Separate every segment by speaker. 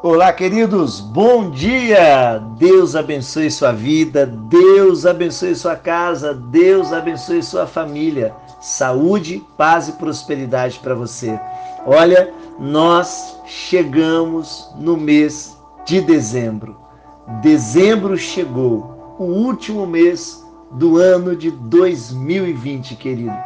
Speaker 1: Olá, queridos, bom dia! Deus abençoe sua vida, Deus abençoe sua casa, Deus abençoe sua família. Saúde, paz e prosperidade para você. Olha, nós chegamos no mês de dezembro. Dezembro chegou, o último mês do ano de 2020, querido.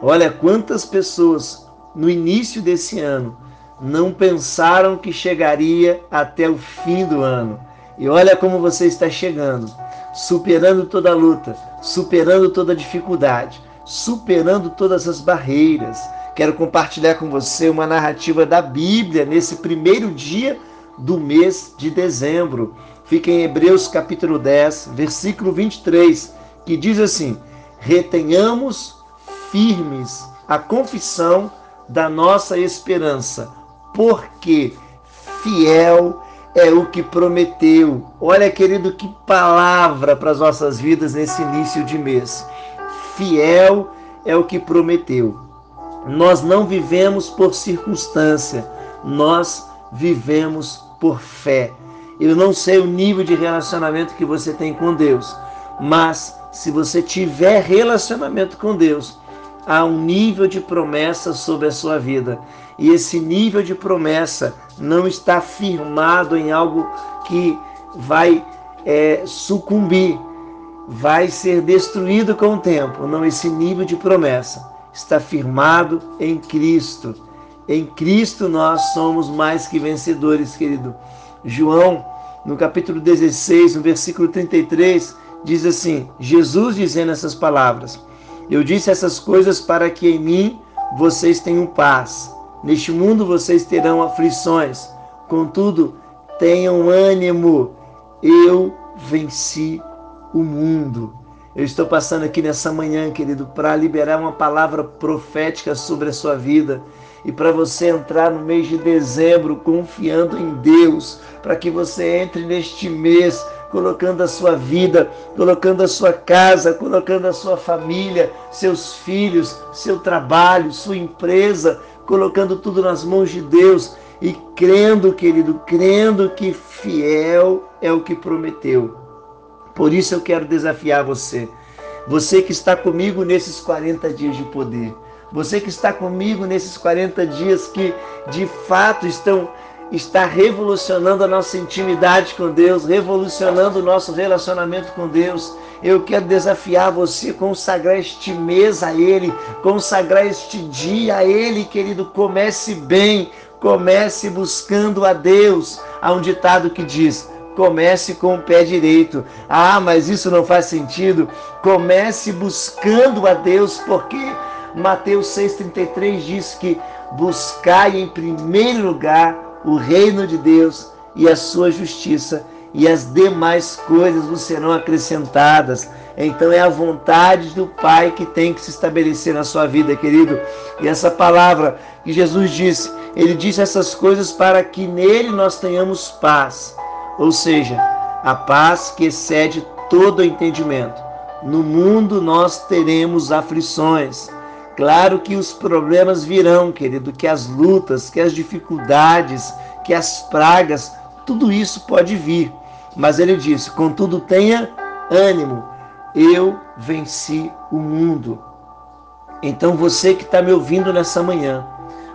Speaker 1: Olha quantas pessoas no início desse ano não pensaram que chegaria até o fim do ano. E olha como você está chegando, superando toda a luta, superando toda a dificuldade, superando todas as barreiras. Quero compartilhar com você uma narrativa da Bíblia nesse primeiro dia do mês de dezembro. Fica em Hebreus capítulo 10, versículo 23, que diz assim: Retenhamos firmes a confissão da nossa esperança, porque fiel é o que prometeu. Olha, querido, que palavra para as nossas vidas nesse início de mês. Fiel é o que prometeu. Nós não vivemos por circunstância, nós vivemos por fé. Eu não sei o nível de relacionamento que você tem com Deus, mas se você tiver relacionamento com Deus, há um nível de promessa sobre a sua vida. E esse nível de promessa não está firmado em algo que vai é, sucumbir, vai ser destruído com o tempo. Não, esse nível de promessa está firmado em Cristo. Em Cristo nós somos mais que vencedores, querido. João, no capítulo 16, no versículo 33, diz assim: Jesus dizendo essas palavras: eu disse essas coisas para que em mim vocês tenham paz. Neste mundo vocês terão aflições. Contudo, tenham ânimo. Eu venci o mundo. Eu estou passando aqui nessa manhã, querido, para liberar uma palavra profética sobre a sua vida e para você entrar no mês de dezembro confiando em Deus, para que você entre neste mês colocando a sua vida, colocando a sua casa, colocando a sua família, seus filhos, seu trabalho, sua empresa, colocando tudo nas mãos de Deus e crendo, querido, crendo que fiel é o que prometeu. Por isso eu quero desafiar você. Você que está comigo nesses 40 dias de poder. Você que está comigo nesses 40 dias que de fato estão está revolucionando a nossa intimidade com Deus, revolucionando o nosso relacionamento com Deus. Eu quero desafiar você consagrar este mês a Ele, consagrar este dia a Ele, querido. Comece bem, comece buscando a Deus. Há um ditado que diz: comece com o pé direito. Ah, mas isso não faz sentido. Comece buscando a Deus, porque Mateus 6,33 diz que buscai em primeiro lugar o reino de Deus e a sua justiça, e as demais coisas vos serão acrescentadas. Então é a vontade do Pai que tem que se estabelecer na sua vida, querido. E essa palavra que Jesus disse, ele disse essas coisas para que nele nós tenhamos paz. Ou seja, a paz que excede todo entendimento. No mundo nós teremos aflições. Claro que os problemas virão, querido, que as lutas, que as dificuldades, que as pragas, tudo isso pode vir. Mas ele disse: contudo, tenha ânimo, eu venci o mundo. Então você que está me ouvindo nessa manhã,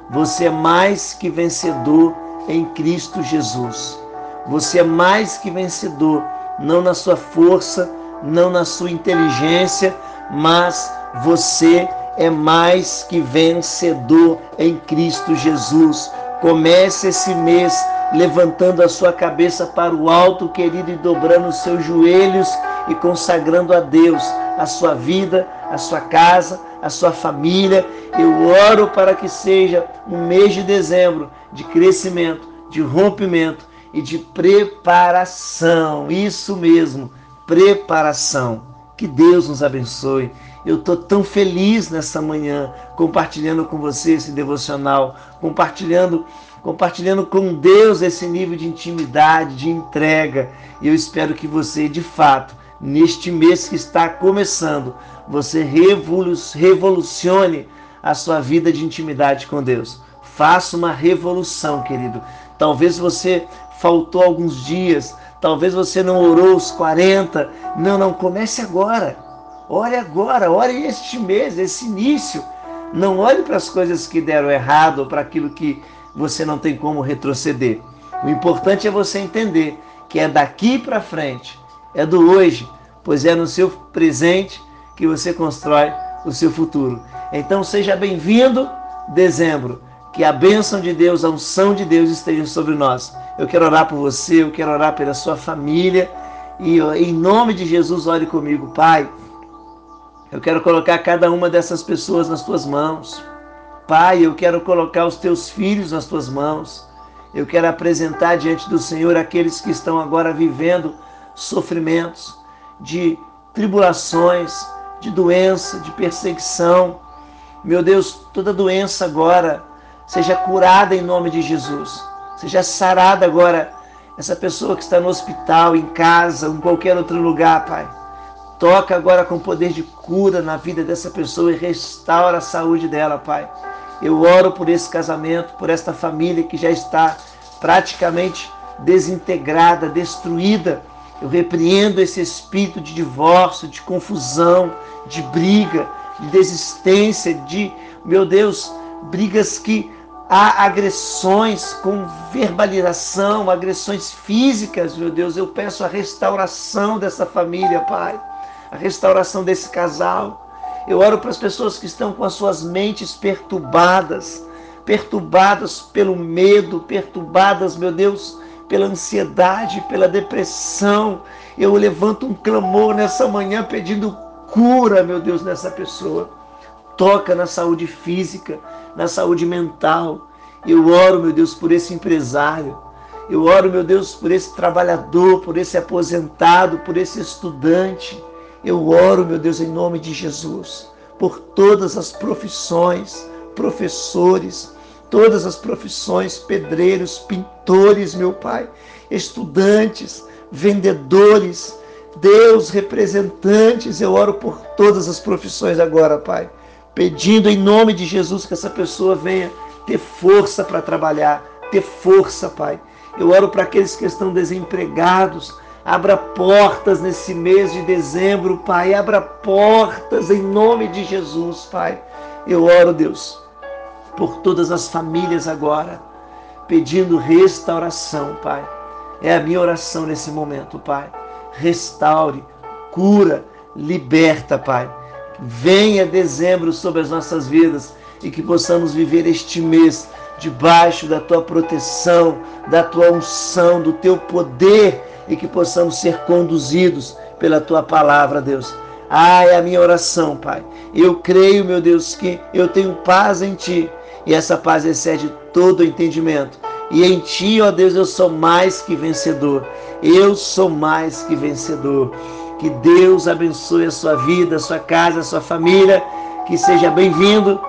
Speaker 1: você é mais que vencedor em Cristo Jesus. Você é mais que vencedor, não na sua força, não na sua inteligência, mas você é mais que vencedor em Cristo Jesus. Comece esse mês levantando a sua cabeça para o alto, querido, e dobrando os seus joelhos e consagrando a Deus a sua vida, a sua casa, a sua família. Eu oro para que seja um mês de dezembro de crescimento, de rompimento e de preparação. Isso mesmo, preparação. Que Deus nos abençoe. Eu estou tão feliz nessa manhã compartilhando com você esse devocional, compartilhando, compartilhando com Deus esse nível de intimidade, de entrega. E eu espero que você, de fato, neste mês que está começando, você revolucione a sua vida de intimidade com Deus. Faça uma revolução, querido. Talvez você faltou alguns dias, talvez você não orou os 40. Não, não, comece agora. Ore agora, ore este mês, esse início. Não olhe para as coisas que deram errado ou para aquilo que você não tem como retroceder. O importante é você entender que é daqui para frente, é do hoje, pois é no seu presente que você constrói o seu futuro. Então seja bem-vindo, dezembro. Que a bênção de Deus, a unção de Deus esteja sobre nós. Eu quero orar por você, eu quero orar pela sua família. E em nome de Jesus, ore comigo, Pai. Eu quero colocar cada uma dessas pessoas nas tuas mãos. Pai, eu quero colocar os teus filhos nas tuas mãos. Eu quero apresentar diante do Senhor aqueles que estão agora vivendo sofrimentos, de tribulações, de doença, de perseguição. Meu Deus, toda doença agora seja curada em nome de Jesus. Seja sarada agora essa pessoa que está no hospital, em casa, em qualquer outro lugar, Pai. Toca agora com poder de cura na vida dessa pessoa e restaura a saúde dela, Pai. Eu oro por esse casamento, por esta família que já está praticamente desintegrada, destruída. Eu repreendo esse espírito de divórcio, de confusão, de briga, de desistência, de, meu Deus, brigas que há agressões com verbalização, agressões físicas, meu Deus. Eu peço a restauração dessa família, Pai, a restauração desse casal. Eu oro para as pessoas que estão com as suas mentes perturbadas, perturbadas pelo medo, perturbadas, meu Deus, pela ansiedade, pela depressão. Eu levanto um clamor nessa manhã pedindo cura, meu Deus, nessa pessoa. Toca na saúde física, na saúde mental. Eu oro, meu Deus, por esse empresário. Eu oro, meu Deus, por esse trabalhador, por esse aposentado, por esse estudante. Eu oro, meu Deus, em nome de Jesus, por todas as profissões, professores, todas as profissões, pedreiros, pintores, meu Pai, estudantes, vendedores, Deus, representantes, eu oro por todas as profissões agora, Pai, pedindo em nome de Jesus que essa pessoa venha ter força para trabalhar, ter força, Pai. Eu oro para aqueles que estão desempregados, Abra portas nesse mês de dezembro, Pai. Abra portas em nome de Jesus, Pai. Eu oro, Deus, por todas as famílias agora, pedindo restauração, Pai. É a minha oração nesse momento, Pai. Restaure, cura, liberta, Pai. Venha dezembro sobre as nossas vidas e que possamos viver este mês debaixo da tua proteção, da tua unção, do teu poder e que possamos ser conduzidos pela tua palavra, Deus. Ah, é a minha oração, Pai. Eu creio, meu Deus, que eu tenho paz em Ti e essa paz excede todo o entendimento. E em Ti, ó Deus, eu sou mais que vencedor. Eu sou mais que vencedor. Que Deus abençoe a sua vida, a sua casa, a sua família. Que seja bem-vindo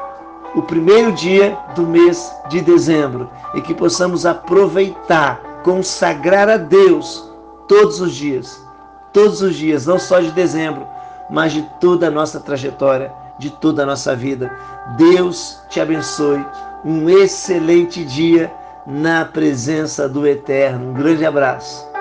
Speaker 1: o primeiro dia do mês de dezembro e que possamos aproveitar, consagrar a Deus todos os dias, todos os dias, não só de dezembro, mas de toda a nossa trajetória, de toda a nossa vida. Deus te abençoe. Um excelente dia na presença do Eterno. Um grande abraço.